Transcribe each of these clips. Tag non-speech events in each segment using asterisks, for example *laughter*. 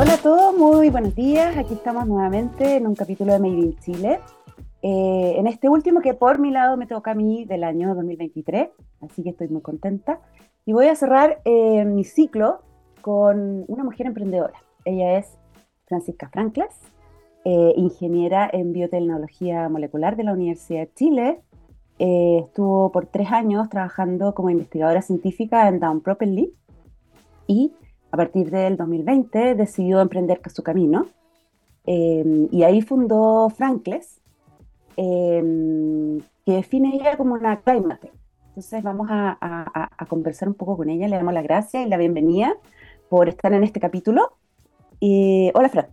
Hola a todos, muy buenos días. Aquí estamos nuevamente en un capítulo de Made in Chile. Eh, en este último que por mi lado me toca a mí del año 2023, así que estoy muy contenta. Y voy a cerrar eh, mi ciclo con una mujer emprendedora. Ella es Francisca Franklas, eh, ingeniera en biotecnología molecular de la Universidad de Chile. estuvo por tres años trabajando como investigadora científica en Down Properly y a partir del 2020 decidió emprender su camino eh, y ahí fundó Frankles, eh, que define ella como una climate. Entonces vamos a, conversar un poco con ella, le damos las gracias y la bienvenida por estar en este capítulo. hola Fran.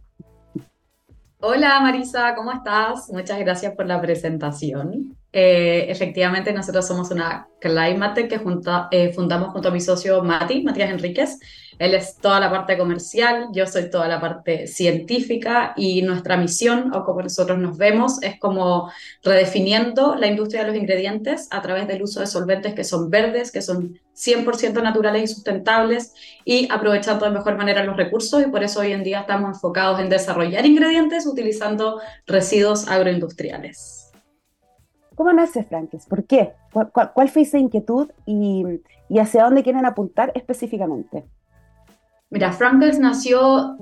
Hola Marisa, ¿cómo estás? Muchas gracias por la presentación. Eh, efectivamente, nosotros somos una Climate que fundamos junto a mi socio Mati, Matías Enríquez. Él es toda la parte comercial, yo soy toda la parte científica y nuestra misión, o como nosotros nos vemos, es como redefiniendo la industria de los ingredientes a través del uso de solventes que son verdes, que son 100% naturales y sustentables y aprovechando de mejor manera los recursos y por eso hoy en día estamos enfocados en desarrollar ingredientes utilizando residuos agroindustriales. ¿Cómo nace Frankes? ¿Por qué? ¿Cuál, fue esa inquietud y hacia dónde quieren apuntar específicamente? Mira, Frankels nació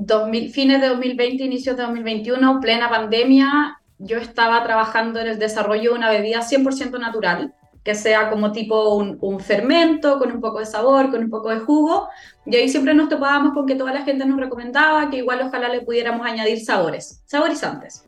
fines de 2020, inicios de 2021, plena pandemia. Yo estaba trabajando en el desarrollo de una bebida 100% natural, que sea como tipo un, fermento, con un poco de sabor, con un poco de jugo. Y ahí siempre nos topábamos con que toda la gente nos recomendaba que igual ojalá le pudiéramos añadir sabores, saborizantes.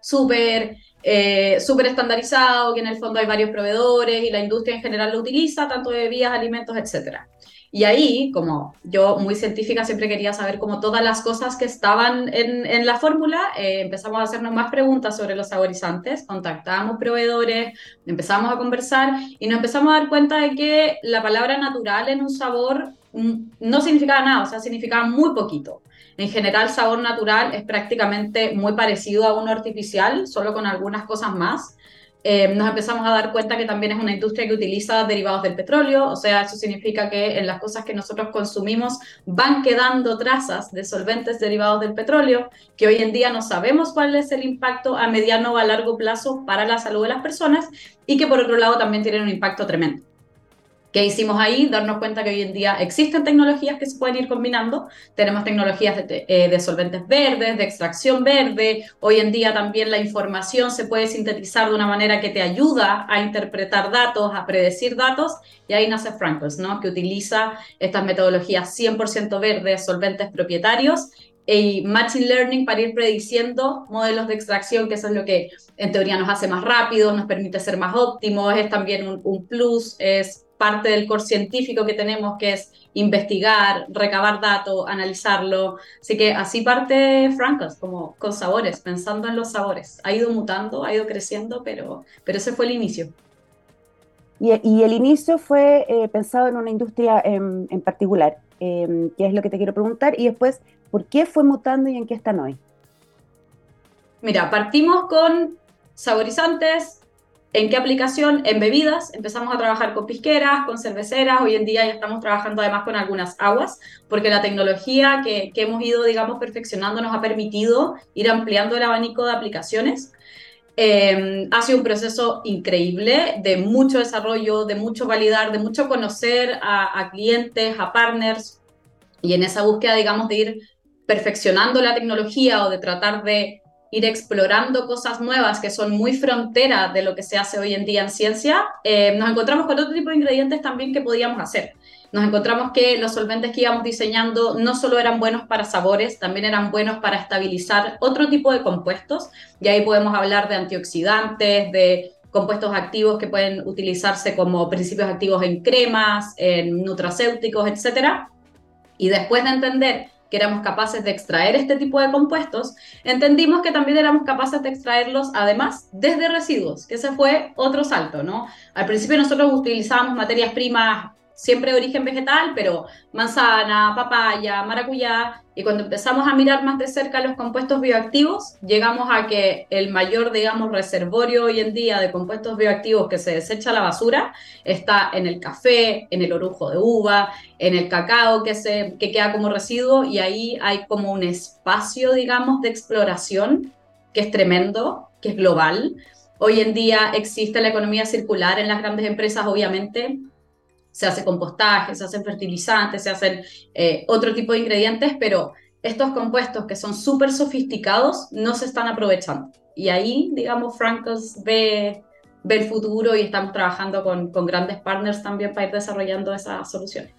Súper eh, súper estandarizado, que en el fondo hay varios proveedores y la industria en general lo utiliza, tanto de bebidas, alimentos, etcétera. Y ahí, como yo muy científica siempre quería saber como todas las cosas que estaban en, la fórmula, eh, empezamos a hacernos más preguntas sobre los saborizantes, contactamos proveedores, empezamos a conversar y nos empezamos a dar cuenta de que la palabra natural en un sabor mm, no significaba nada, o sea, significaba muy poquito. En general, sabor natural es prácticamente muy parecido a uno artificial, solo con algunas cosas más. Eh, nos empezamos a dar cuenta que también es una industria que utiliza derivados del petróleo, o sea, eso significa que en las cosas que nosotros consumimos van quedando trazas de solventes derivados del petróleo, que hoy en día no sabemos cuál es el impacto a mediano o a largo plazo para la salud de las personas y que por otro lado también tienen un impacto tremendo. ¿Qué hicimos ahí? Darnos cuenta que hoy en día existen tecnologías que se pueden ir combinando. Tenemos tecnologías de, eh, de, solventes verdes, de extracción verde. Hoy en día también la información se puede sintetizar de una manera que te ayuda a interpretar datos, a predecir datos. Y ahí nace Frankels, ¿no? que utiliza estas metodologías 100% verdes, solventes propietarios y Machine Learning para ir prediciendo modelos de extracción, que eso es lo que en teoría nos hace más rápido, nos permite ser más óptimos, es también un, un plus, es parte del core científico que tenemos, que es investigar, recabar datos, analizarlo. Así que así parte Frankos, como con sabores, pensando en los sabores. Ha ido mutando, ha ido creciendo, pero, pero ese fue el inicio. Y, y el inicio fue eh, pensado en una industria en, en particular, eh, que es lo que te quiero preguntar, y después, ¿por qué fue mutando y en qué están hoy? Mira, partimos con saborizantes, ¿En qué aplicación? En bebidas. Empezamos a trabajar con pisqueras, con cerveceras. Hoy en día ya estamos trabajando además con algunas aguas, porque la tecnología que, hemos ido, digamos, perfeccionando nos ha permitido ir ampliando el abanico de aplicaciones. Em, ha sido un proceso increíble de mucho desarrollo, de mucho validar, de mucho conocer a clientes, a partners. Y en esa búsqueda, digamos, de ir perfeccionando la tecnología o de tratar de ir explorando cosas nuevas que son muy frontera de lo que se hace hoy en día en ciencia, eh, nos encontramos con otro tipo de ingredientes también que podíamos hacer. Nos encontramos que los solventes que íbamos diseñando no solo eran buenos para sabores, también eran buenos para estabilizar otro tipo de compuestos. Y ahí podemos hablar de antioxidantes, de compuestos activos que pueden utilizarse como principios activos en cremas, en nutracéuticos, etc. Y después de entender que éramos capaces de extraer este tipo de compuestos, entendimos que también éramos capaces de extraerlos además desde residuos, que ese fue otro salto, ¿no? Al principio nosotros utilizábamos materias primas siempre de origen vegetal, pero manzana, papaya, maracuyá, y cuando empezamos a mirar más de cerca los compuestos bioactivos, llegamos a que el mayor, digamos, reservorio hoy en día de compuestos bioactivos que se desecha la basura está en el café, en el orujo de uva, en el cacao que, se, que queda como residuo, y ahí hay como un espacio, digamos, de exploración que es tremendo, que es global. Hoy en día existe la economía circular en las grandes empresas, obviamente, se hace compostaje, se hacen fertilizantes, se hacen eh, otro tipo de ingredientes, pero estos compuestos que son súper sofisticados no se están aprovechando. Y ahí, digamos, Frankos ve, ve el futuro y estamos trabajando con, con grandes partners también para ir desarrollando esas soluciones.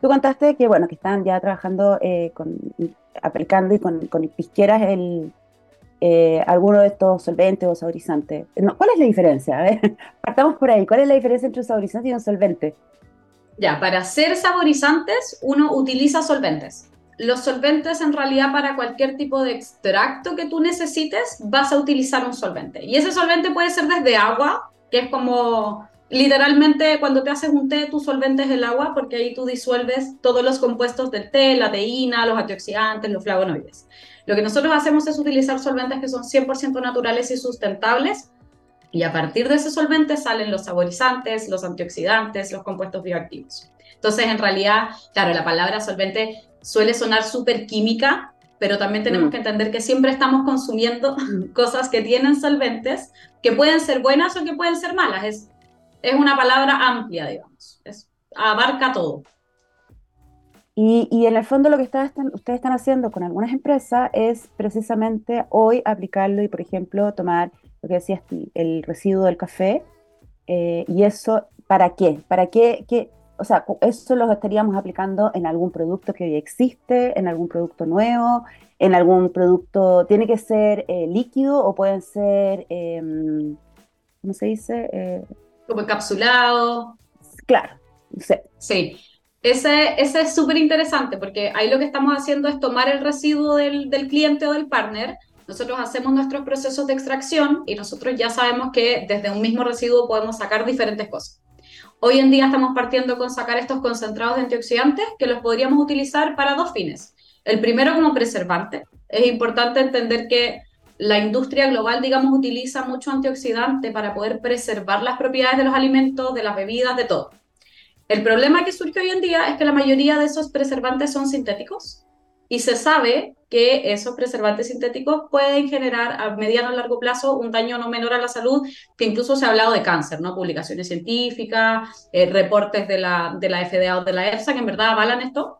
Tú contaste que, bueno, que están ya trabajando, eh, con, aplicando y con, con pisqueras el, eh, alguno de estos solventes o saborizantes. ¿Cuál es la diferencia? A ver, *laughs* partamos por ahí. ¿Cuál es la diferencia entre un saborizante y un solvente? Ya, para hacer saborizantes uno utiliza solventes. Los solventes en realidad para cualquier tipo de extracto que tú necesites vas a utilizar un solvente. Y ese solvente puede ser desde agua, que es como literalmente cuando te haces un té, tu solvente es el agua porque ahí tú disuelves todos los compuestos del té, la teína, los antioxidantes, los flavonoides. Lo que nosotros hacemos es utilizar solventes que son 100% naturales y sustentables y a partir de ese solvente salen los saborizantes, los antioxidantes, los compuestos bioactivos. Entonces, en realidad, claro, la palabra solvente suele sonar súper química, pero también tenemos mm. que entender que siempre estamos consumiendo *laughs* cosas que tienen solventes, que pueden ser buenas o que pueden ser malas. Es, es una palabra amplia, digamos. Es, abarca todo. Y, en el fondo lo que ustedes están haciendo con algunas empresas es precisamente hoy aplicarlo y, por ejemplo, tomar lo que decías el residuo del café. Eh, ¿Y eso para qué? ¿Para qué, qué? O sea, eso lo estaríamos aplicando en algún producto que hoy existe, en algún producto nuevo, en algún producto, tiene que ser eh, líquido o pueden ser, em, ¿cómo se dice? Eh, Como encapsulado. Claro, sí. sí. Ese, es súper interesante porque ahí lo que estamos haciendo es tomar el residuo del, del, cliente o del partner. Nosotros hacemos nuestros procesos de extracción y nosotros ya sabemos que desde un mismo residuo podemos sacar diferentes cosas. Hoy en día estamos partiendo con sacar estos concentrados de antioxidantes que los podríamos utilizar para dos fines. El primero como preservante. Es importante entender que la industria global, digamos, utiliza mucho antioxidante para poder preservar las propiedades de los alimentos, de las bebidas, de todo. El problema que surge hoy en día es que la mayoría de esos preservantes son sintéticos y se sabe que esos preservantes sintéticos pueden generar a mediano o largo plazo un daño no menor a la salud, que incluso se ha hablado de cáncer, ¿no? Publicaciones científicas, eh, reportes de la, de la FDA o de la EFSA que en verdad avalan esto.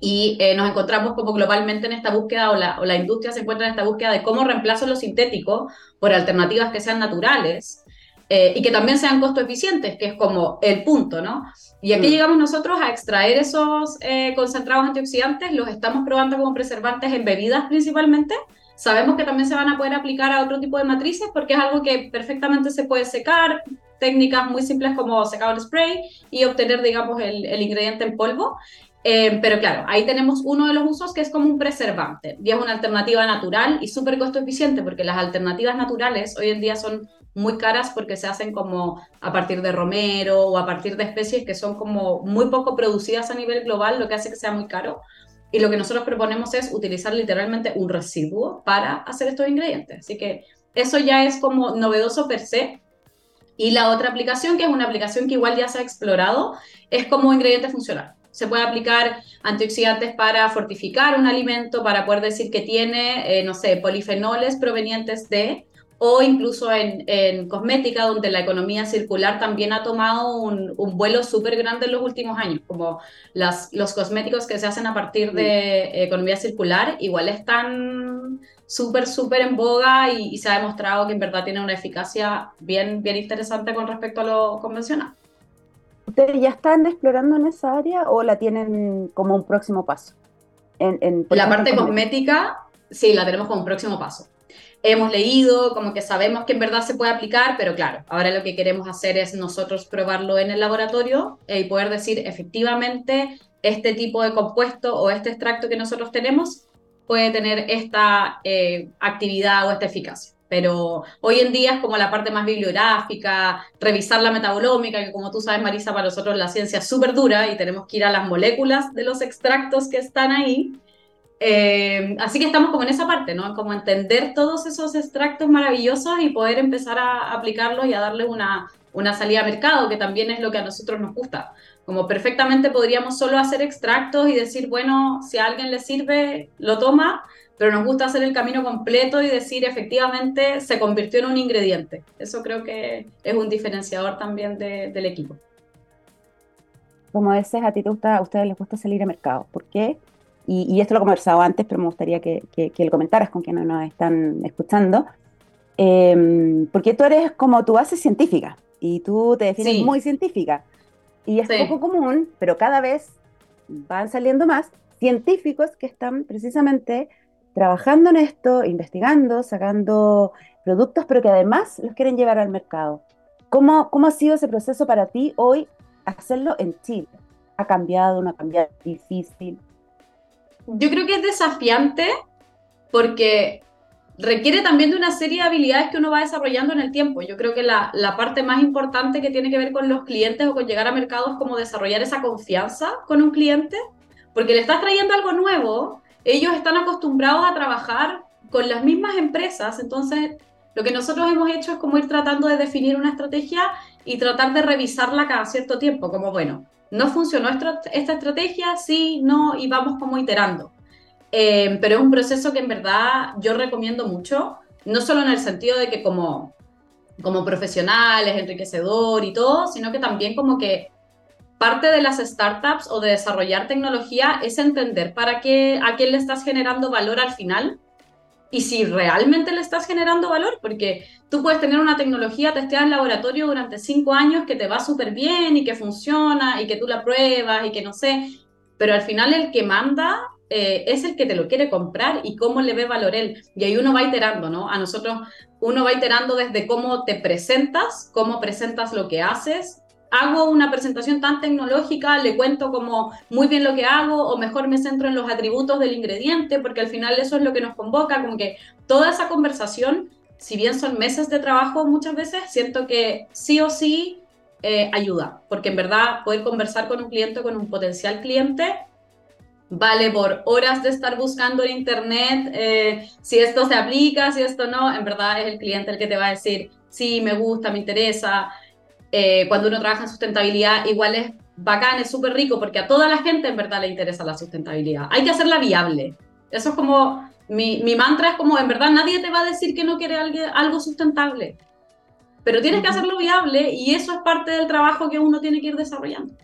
Y eh, nos encontramos como globalmente en esta búsqueda, o la, o la industria se encuentra en esta búsqueda de cómo reemplazo los sintéticos por alternativas que sean naturales eh, y que también sean costo eficientes, que es como el punto, ¿no? Y aquí mm. llegamos nosotros a extraer esos eh, concentrados antioxidantes, los estamos probando como preservantes en bebidas principalmente. Sabemos que también se van a poder aplicar a otro tipo de matrices porque es algo que perfectamente se puede secar, técnicas muy simples como secado el spray y obtener, digamos, el, el ingrediente en polvo. Eh, pero claro, ahí tenemos uno de los usos que es como un preservante y es una alternativa natural y súper costo eficiente porque las alternativas naturales hoy en día son muy caras porque se hacen como a partir de romero o a partir de especies que son como muy poco producidas a nivel global, lo que hace que sea muy caro. Y lo que nosotros proponemos es utilizar literalmente un residuo para hacer estos ingredientes. Así que eso ya es como novedoso per se. Y la otra aplicación, que es una aplicación que igual ya se ha explorado, es como ingrediente funcional. Se puede aplicar antioxidantes para fortificar un alimento, para poder decir que tiene, eh, no sé, polifenoles provenientes de, o incluso en, cosmética, donde la economía circular también ha tomado un, vuelo súper grande en los últimos años, como las, los cosméticos que se hacen a partir de economía circular, igual están súper, súper en boga y, se ha demostrado que en verdad tiene una eficacia bien, bien interesante con respecto a lo convencional. ¿Ustedes ya están explorando en esa área o la tienen como un próximo paso? En, la parte cosmética, sí, la tenemos como un próximo paso hemos leído, como que sabemos que en verdad se puede aplicar, pero claro, ahora lo que queremos hacer es nosotros probarlo en el laboratorio y poder decir efectivamente este tipo de compuesto o este extracto que nosotros tenemos puede tener esta eh, actividad o esta eficacia. pero hoy en día es como la parte más bibliográfica, revisar la metabolómica, que como tú sabes, Marisa, para nosotros la ciencia es súper dura y tenemos que ir a las moléculas de los extractos que están ahí. Eh, así que estamos como en esa parte, ¿no? Como entender todos esos extractos maravillosos y poder empezar a aplicarlos y a darle una, una salida a mercado, que también es lo que a nosotros nos gusta. Como perfectamente podríamos solo hacer extractos y decir, bueno, si a alguien le sirve, lo toma, pero nos gusta hacer el camino completo y decir, efectivamente, se convirtió en un ingrediente. Eso creo que es un diferenciador también del equipo. Como dices, a ti te gusta, a ustedes les gusta salir a mercado. ¿Por qué? Y, esto lo he conversado antes, pero me gustaría que, que, lo comentaras con quienes nos están escuchando. Eh, porque tú eres como tu base científica y tú te defines muy científica. Y es poco común, pero cada vez van saliendo más científicos que están precisamente trabajando en esto, investigando, sacando productos, pero que además los quieren llevar al mercado. ¿Cómo, cómo ha sido ese proceso para ti hoy hacerlo en Chile? ¿Ha cambiado, no ha cambiado, difícil? Yo creo que es desafiante porque requiere también de una serie de habilidades que uno va desarrollando en el tiempo. Yo creo que la, parte más importante que tiene que ver con los clientes o con llegar a mercados es como desarrollar esa confianza con un cliente, porque le estás trayendo algo nuevo, ellos están acostumbrados a trabajar con las mismas empresas, entonces lo que nosotros hemos hecho es como ir tratando de definir una estrategia y tratar de revisarla cada cierto tiempo, como bueno, no funcionó esta, estrategia, sí, no, y vamos como iterando. Eh, pero es un proceso que en verdad yo recomiendo mucho, no solo en el sentido de que como, como profesional es enriquecedor y todo, sino que también como que parte de las startups o de desarrollar tecnología es entender para qué, a quién le estás generando valor al final y si realmente le estás generando valor, porque tú puedes tener una tecnología testeada en laboratorio durante cinco años que te va súper bien y que funciona y que tú la pruebas y que no sé, pero al final el que manda eh, es el que te lo quiere comprar y cómo le ve valor él. Y ahí uno va iterando, ¿no? A nosotros uno va iterando desde cómo te presentas, cómo presentas lo que haces. Hago una presentación tan tecnológica, le cuento como muy bien lo que hago o mejor me centro en los atributos del ingrediente porque al final eso es lo que nos convoca, como que toda esa conversación, si bien son meses de trabajo muchas veces, siento que sí o sí eh, ayuda, porque en verdad poder conversar con un cliente, con un potencial cliente, vale por horas de estar buscando en internet eh, si esto se aplica, si esto no, en verdad es el cliente el que te va a decir, sí, me gusta, me interesa. Eh, cuando uno trabaja en sustentabilidad, igual es bacán, es súper rico, porque a toda la gente en verdad le interesa la sustentabilidad. Hay que hacerla viable. Eso es como, mi, mi mantra es como, en verdad nadie te va a decir que no quiere algo, sustentable, pero tienes que hacerlo viable y eso es parte del trabajo que uno tiene que ir desarrollando.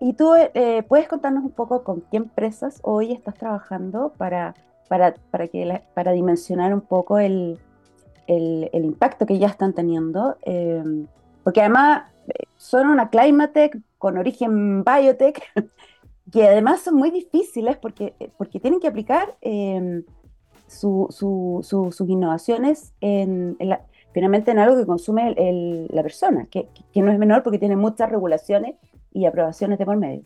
Y tú eh, puedes contarnos un poco con qué empresas hoy estás trabajando para, para, para, que para dimensionar un poco el, el, impacto que ya están teniendo. Em, porque además eh, son una Climatech con origen biotech, *laughs* que además son muy difíciles porque, porque tienen que aplicar em, su, su, sus innovaciones en, finalmente en algo que consume la persona, que, que no es menor porque tiene muchas regulaciones y aprobaciones de por medio.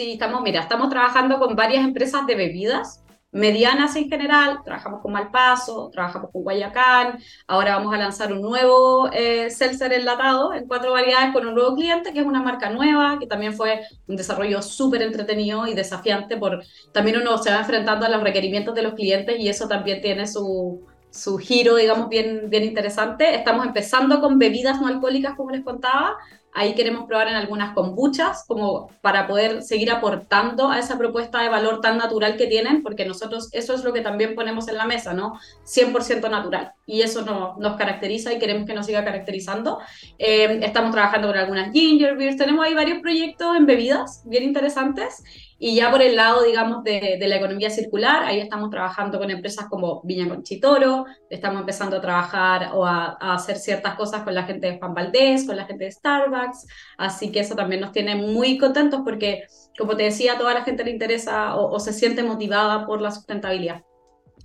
Sí, estamos, mira, estamos trabajando con varias empresas de bebidas, medianas en general, trabajamos con Malpaso, trabajamos con Guayacán, ahora vamos a lanzar un nuevo eh, enlatado en cuatro variedades con un nuevo cliente, que es una marca nueva, que también fue un desarrollo súper entretenido y desafiante, por también uno se va enfrentando a los requerimientos de los clientes y eso también tiene su, su giro, digamos, bien, bien interesante. Estamos empezando con bebidas no alcohólicas, como les contaba, Ahí queremos probar en algunas kombuchas como para poder seguir aportando a esa propuesta de valor tan natural que tienen, porque nosotros eso es lo que también ponemos en la mesa, ¿no? 100% natural. Y eso no, nos caracteriza y queremos que nos siga caracterizando. Eh, estamos trabajando con algunas ginger beers, tenemos ahí varios proyectos en bebidas bien interesantes. Y ya por el lado, digamos, de, de, la economía circular, ahí estamos trabajando con empresas como Viña Conchitoro, estamos empezando a trabajar o a, a, hacer ciertas cosas con la gente de Juan Valdés, con la gente de Starbucks, así que eso también nos tiene muy contentos porque, como te decía, a toda la gente le interesa o, o se siente motivada por la sustentabilidad.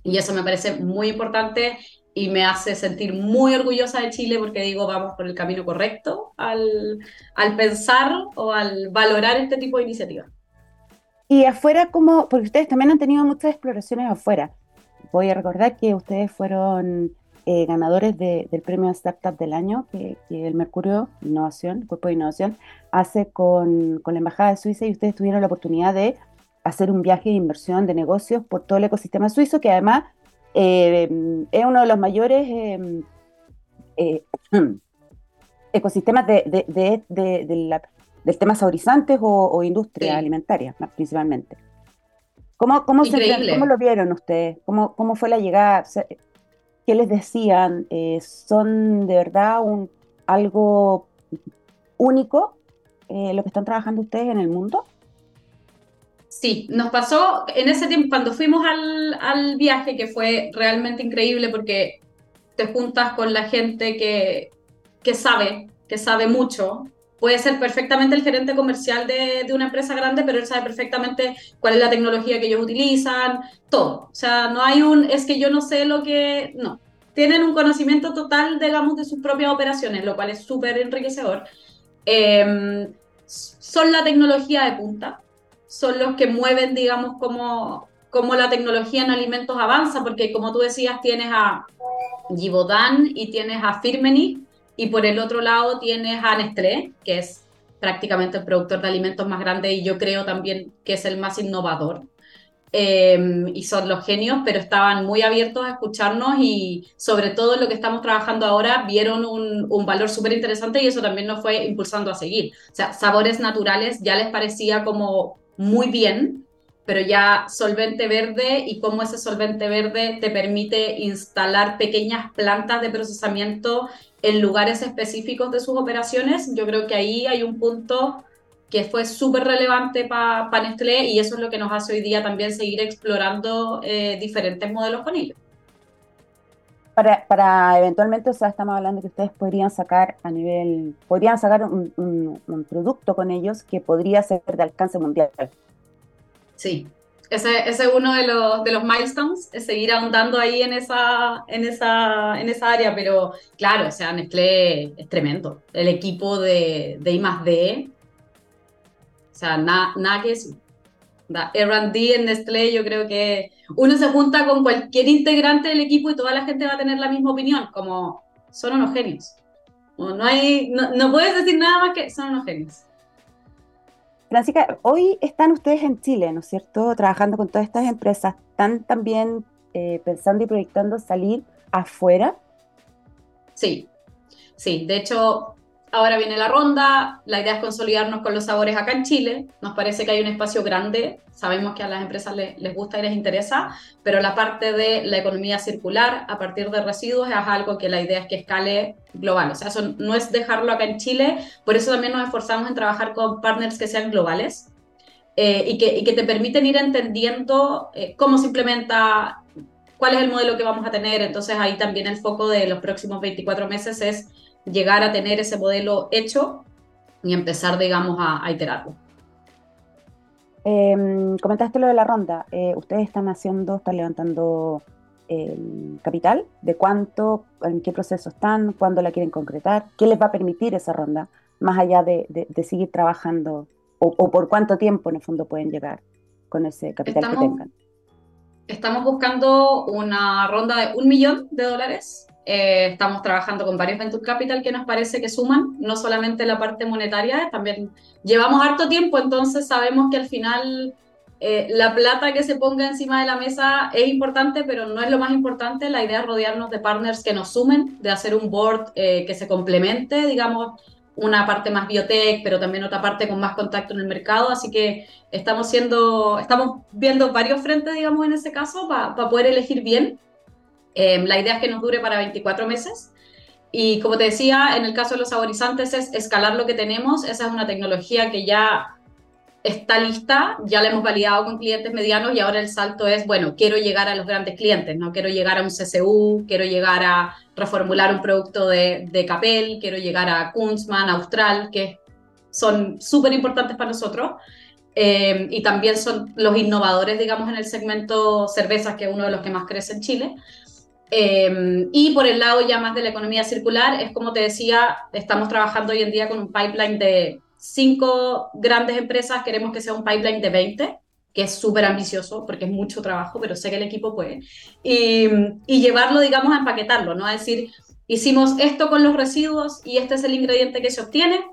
Y eso me parece muy importante y me hace sentir muy orgullosa de Chile porque digo, vamos por el camino correcto al, al pensar o al valorar este tipo de iniciativas. Y afuera, como, porque ustedes también han tenido muchas exploraciones afuera. voy a recordar que ustedes fueron eh, ganadores del premio Startup del año que, el Mercurio Innovación, Cuerpo de Innovación, hace con, con, la Embajada de Suiza y ustedes tuvieron la oportunidad de hacer un viaje de inversión de negocios por todo el ecosistema suizo, que además eh, es uno de los mayores eh, eh, *clears throat* ecosistemas de, del tema saborizantes o, industria alimentaria, principalmente. ¿Cómo, cómo, ¿Cómo, lo vieron ustedes? ¿Cómo, cómo fue la llegada? ¿Qué les decían? ¿Son de verdad un, algo único lo que están trabajando ustedes en el mundo? Sí, nos pasó en ese tiempo, cuando fuimos al, al, viaje, que fue realmente increíble porque te juntas con la gente que, que sabe, que sabe mucho. Puede ser perfectamente el gerente comercial de, de, una empresa grande, pero él sabe perfectamente cuál es la tecnología que ellos utilizan, todo. O sea, no hay un, es que yo no sé lo que, no. Tienen un conocimiento total, digamos, de sus propias operaciones, lo cual es súper enriquecedor. Eh, son la tecnología de punta son los que mueven, digamos, cómo, cómo la tecnología en alimentos avanza, porque como tú decías, tienes a Givaudan y tienes a Firmenich, y por el otro lado tienes a Nestlé, que es prácticamente el productor de alimentos más grande y yo creo también que es el más innovador. Em, y son los genios, pero estaban muy abiertos a escucharnos y sobre todo lo que estamos trabajando ahora vieron un, un valor súper interesante y eso también nos fue impulsando a seguir. O sea, sabores naturales ya les parecía como muy bien, pero ya solvente verde y cómo ese solvente verde te permite instalar pequeñas plantas de procesamiento en lugares específicos de sus operaciones, yo creo que ahí hay un punto que fue súper relevante para pa Nestlé y eso es lo que nos hace hoy día también seguir explorando eh, diferentes modelos con ellos. Para, para, eventualmente, o sea, estamos hablando que ustedes podrían sacar a nivel, podrían sacar un, un, producto con ellos que podría ser de alcance mundial. Sí, ese, ese es uno de los, de los milestones, es seguir ahondando ahí en esa, en, esa, en esa área, pero claro, o sea, Nestlé es tremendo. El equipo de, de I más D, o sea, nada nada que decir. R&D en Nestlé, yo creo que uno se junta con cualquier integrante del equipo y toda la gente va a tener la misma opinión, como son unos genios. No, hay, no, puedes decir nada más que son unos genios. Francisca, hoy están ustedes en Chile, ¿no es cierto? Trabajando con todas estas empresas. ¿Están también eh, pensando y proyectando salir afuera? Sí, sí. De hecho, Ahora viene la ronda, la idea es consolidarnos con los sabores acá en Chile, nos parece que hay un espacio grande, sabemos que a las empresas les, gusta y les interesa, pero la parte de la economía circular a partir de residuos es algo que la idea es que escale global, o sea, no es dejarlo acá en Chile, por eso también nos esforzamos en trabajar con partners que sean globales eh, y, que, que, te permiten ir entendiendo eh, cómo se implementa, cuál es el modelo que vamos a tener, entonces ahí también el foco de los próximos 24 meses es llegar a tener ese modelo hecho y empezar, digamos, a, iterarlo. Em, comentaste lo de la ronda. Eh, ¿Ustedes están haciendo, están levantando el capital? ¿De cuánto, en qué proceso están? ¿Cuándo la quieren concretar? ¿Qué les va a permitir esa ronda? Más allá de, seguir trabajando o, por cuánto tiempo en el fondo pueden llegar con ese capital que tengan. Estamos buscando una ronda de un millón de dólares eh, estamos trabajando con varios Venture Capital que nos parece que suman, no solamente la parte monetaria, también llevamos harto tiempo, entonces sabemos que al final eh, la plata que se ponga encima de la mesa es importante, pero no es lo más importante. La idea es rodearnos de partners que nos sumen, de hacer un board eh, que se complemente, digamos, una parte más biotech, pero también otra parte con más contacto en el mercado. Así que estamos, siendo, estamos viendo varios frentes, digamos, en ese caso, para poder elegir bien. Em, la idea es que nos dure para 24 meses. Y como te decía, en el caso de los saborizantes es escalar lo que tenemos. Esa es una tecnología que ya está lista, ya la hemos validado con clientes medianos y ahora el salto es, bueno, quiero llegar a los grandes clientes, no quiero llegar a un CCU, quiero llegar a reformular un producto de, de Capel, quiero llegar a Kunzman, Austral, que son súper importantes para nosotros. Em, y también son los innovadores, digamos, en el segmento cervezas, que es uno de los que más crece en Chile. Em, y por el lado ya más de la economía circular, es como te decía, estamos trabajando hoy en día con un pipeline de cinco grandes empresas, queremos que sea un pipeline de 20, que es súper ambicioso porque es mucho trabajo, pero sé que el equipo puede, y, y, llevarlo, digamos, a empaquetarlo, ¿no? A decir, hicimos esto con los residuos y este es el ingrediente que se obtiene,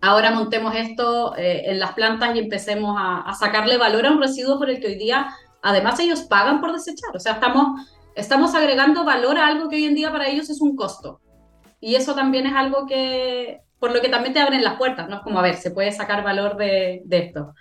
ahora montemos esto eh, en las plantas y empecemos a, a, sacarle valor a un residuo por el que hoy día, además, ellos pagan por desechar, o sea, estamos, estamos agregando valor a algo que hoy en día para ellos es un costo. Y eso también es algo que, por lo que también te abren las puertas, ¿no? Es como, a ver, se puede sacar valor de, de esto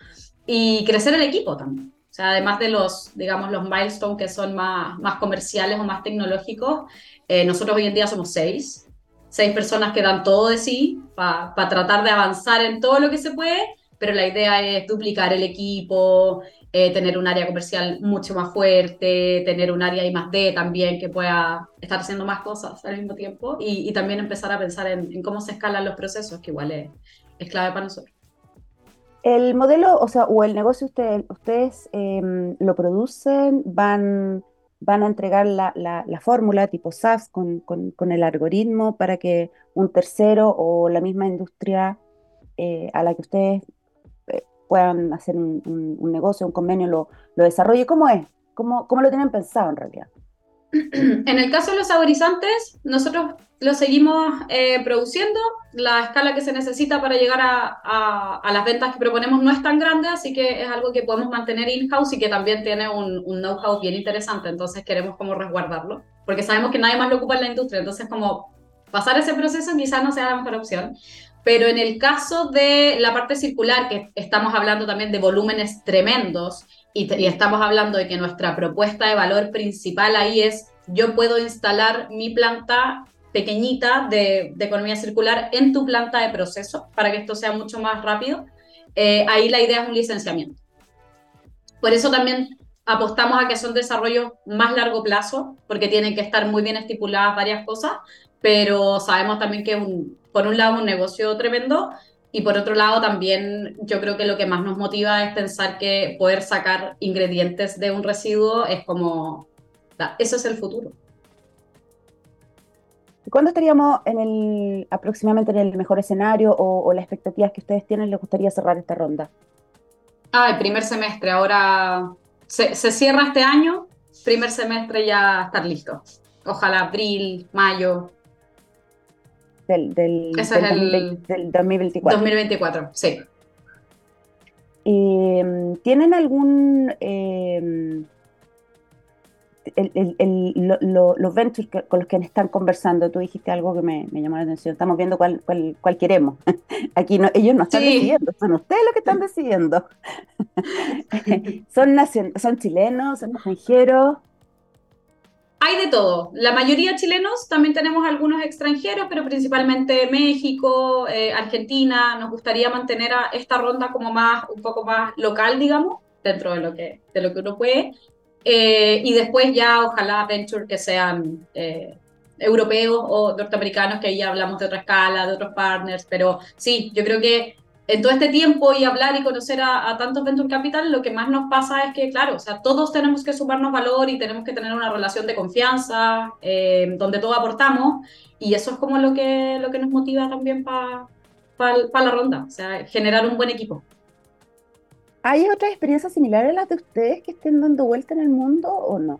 y crecer el equipo también. O sea, además de los, digamos, los milestones que son más, más comerciales o más tecnológicos, eh, nosotros hoy en día somos seis, seis personas que dan todo de sí para tratar de avanzar en todo lo que se puede, pero la idea es duplicar el equipo, eh, tener un área comercial mucho más fuerte, tener un área I más D también que pueda estar haciendo más cosas al mismo tiempo y, y también empezar a pensar en, en, cómo se escalan los procesos, que igual es, es clave para nosotros. El modelo, o sea, o el negocio, usted, ustedes eh, lo producen, van, van a entregar la, la, la fórmula tipo SaaS con, con, con, el algoritmo para que un tercero o la misma industria eh, a la que ustedes puedan hacer un, un, un, negocio, un convenio, lo, lo desarrolle. ¿Cómo es? ¿Cómo, ¿Cómo lo tienen pensado en realidad? *clears throat* En el caso de los saborizantes, nosotros lo seguimos eh, produciendo. La escala que se necesita para llegar a, a, a, las ventas que proponemos no es tan grande, así que es algo que podemos mantener in-house y que también tiene un, un know-how bien interesante. Entonces queremos como resguardarlo, porque sabemos que nadie más lo ocupa en la industria. Entonces como pasar ese proceso quizás no sea la mejor opción. Pero en el caso de la parte circular, que estamos hablando también de volúmenes tremendos y, y estamos hablando de que nuestra propuesta de valor principal ahí es yo puedo instalar mi planta pequeñita de, de, economía circular en tu planta de proceso para que esto sea mucho más rápido. Eh, ahí la idea es un licenciamiento. Por eso también apostamos a que son desarrollos más largo plazo, porque tienen que estar muy bien estipuladas varias cosas, pero sabemos también que un, por un lado un negocio tremendo y por otro lado también yo creo que lo que más nos motiva es pensar que poder sacar ingredientes de un residuo es como, eso es el futuro. ¿Cuándo estaríamos en el, aproximadamente en el mejor escenario o, o las expectativas que ustedes tienen les gustaría cerrar esta ronda? Ah, el primer semestre. Ahora se, se cierra este año, primer semestre ya estar listo. Ojalá abril, mayo. Del, del, del, el 2020 del 2024. 2024, sí. Eh, ¿Tienen algún... Eh, el, el, el, lo, lo, los ventures que, con los que están conversando, tú dijiste algo que me, me, llamó la atención. Estamos viendo cuál, cuál, cuál queremos. *laughs* Aquí no, ellos no están sí. decidiendo, son ustedes los que están *laughs* decidiendo. *laughs* ¿Son, ¿Son chilenos? ¿Son extranjeros? Hay de todo. La mayoría chilenos, también tenemos algunos extranjeros, pero principalmente México, eh, Argentina. Nos gustaría mantener a esta ronda como más, un poco más local, digamos, dentro de lo que, de lo que uno puede. Eh, y después ya ojalá venture que sean eh, europeos o norteamericanos, que ahí ya hablamos de otra escala, de otros partners, pero sí, yo creo que en todo este tiempo y hablar y conocer a, a, tantos venture capital, lo que más nos pasa es que, claro, o sea, todos tenemos que sumarnos valor y tenemos que tener una relación de confianza, eh, donde todos aportamos, y eso es como lo que, lo que nos motiva también para pa, pa la ronda, o sea, generar un buen equipo. ¿Hay otras experiencias similares a las de ustedes que estén dando vuelta en el mundo o no?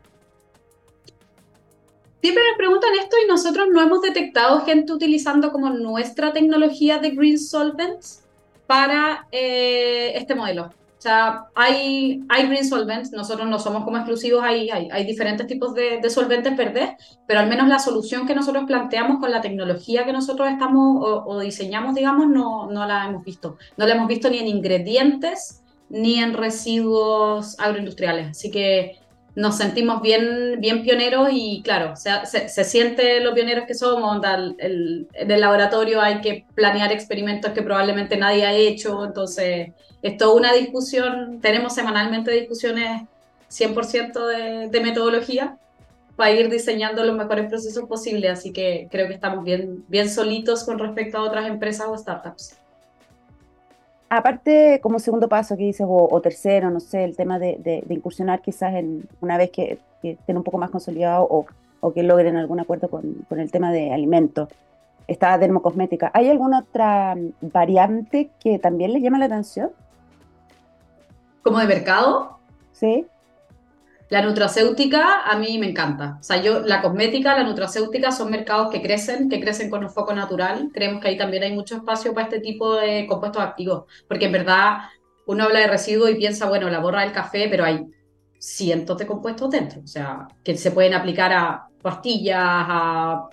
Siempre nos preguntan esto y nosotros no hemos detectado gente utilizando como nuestra tecnología de Green Solvents para eh, este modelo. O sea, hay, hay green solvents, nosotros no somos como exclusivos, hay, hay, hay diferentes tipos de, de, solventes verdes, pero al menos la solución que nosotros planteamos con la tecnología que nosotros estamos o, o diseñamos, digamos, no, no la hemos visto. No la hemos visto ni en ingredientes, ni en residuos agroindustriales. Así que nos sentimos bien, bien pioneros y claro, se, se, se siente lo pioneros que somos. El, el, en el laboratorio hay que planear experimentos que probablemente nadie ha hecho, entonces es toda una discusión, tenemos semanalmente discusiones 100% de, de metodología para ir diseñando los mejores procesos posibles, así que creo que estamos bien, bien solitos con respecto a otras empresas o startups. Aparte, como segundo paso que dices, o, o tercero, no sé, el tema de, de, de, incursionar quizás en una vez que, que estén un poco más consolidados o, o, que logren algún acuerdo con, con el tema de alimentos, esta dermocosmética, ¿hay alguna otra variante que también les llama la atención? ¿Como de mercado? Sí. La nutracéutica a mí me encanta. O sea, yo, la cosmética, la nutracéutica son mercados que crecen, que crecen con un foco natural. Creemos que ahí también hay mucho espacio para este tipo de compuestos activos, porque en verdad uno habla de residuos y piensa, bueno, la borra del café, pero hay cientos de compuestos dentro. O sea, que se pueden aplicar a pastillas, a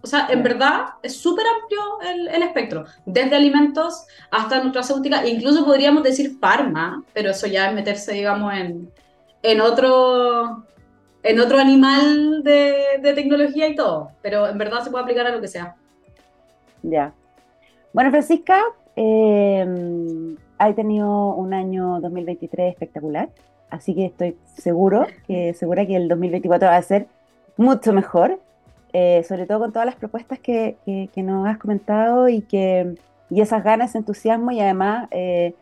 o sea, en verdad es súper amplio el, el, espectro, desde alimentos hasta nutracéutica, incluso podríamos decir farma, pero eso ya es meterse, digamos, en, en, otro, en otro animal de, de tecnología y todo, pero en verdad se puede aplicar a lo que sea. Ya. Bueno, Francisca, eh, tenido un año 2023 espectacular, así que estoy seguro que segura que el 2024 va a ser mucho mejor. Eh, sobre todo con todas las propuestas que, que, nos has comentado y, que, y esas ganas, entusiasmo y además eh,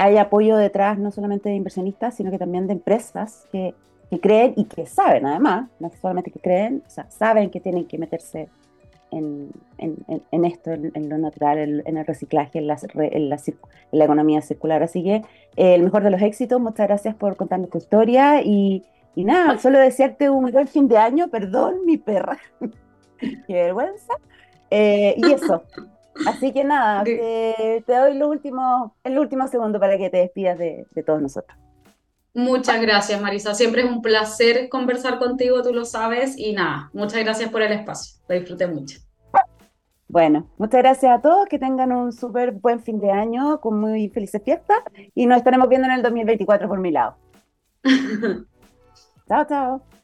hay apoyo detrás no solamente de inversionistas, sino que también de empresas que, que creen y que saben además, no solamente que creen, o sea, saben que tienen que meterse en, en, en esto, en, lo natural, en, el reciclaje, en la, en la, la, economía circular. Así que eh, el mejor de los éxitos, muchas gracias por contarnos tu historia y, y nada, solo desearte un buen fin de año, perdón, mi perra. *laughs* Qué vergüenza. Eh, y eso. *laughs* Así que nada, te, doy lo último, el último segundo para que te despidas de, de, todos nosotros. Muchas gracias, Marisa. Siempre es un placer conversar contigo, tú lo sabes. Y nada, muchas gracias por el espacio. Lo disfruté mucho. Bueno, muchas gracias a todos. Que tengan un súper buen fin de año, con muy felices fiestas. Y nos estaremos viendo en el 2024 por mi lado. *laughs* chao, chao.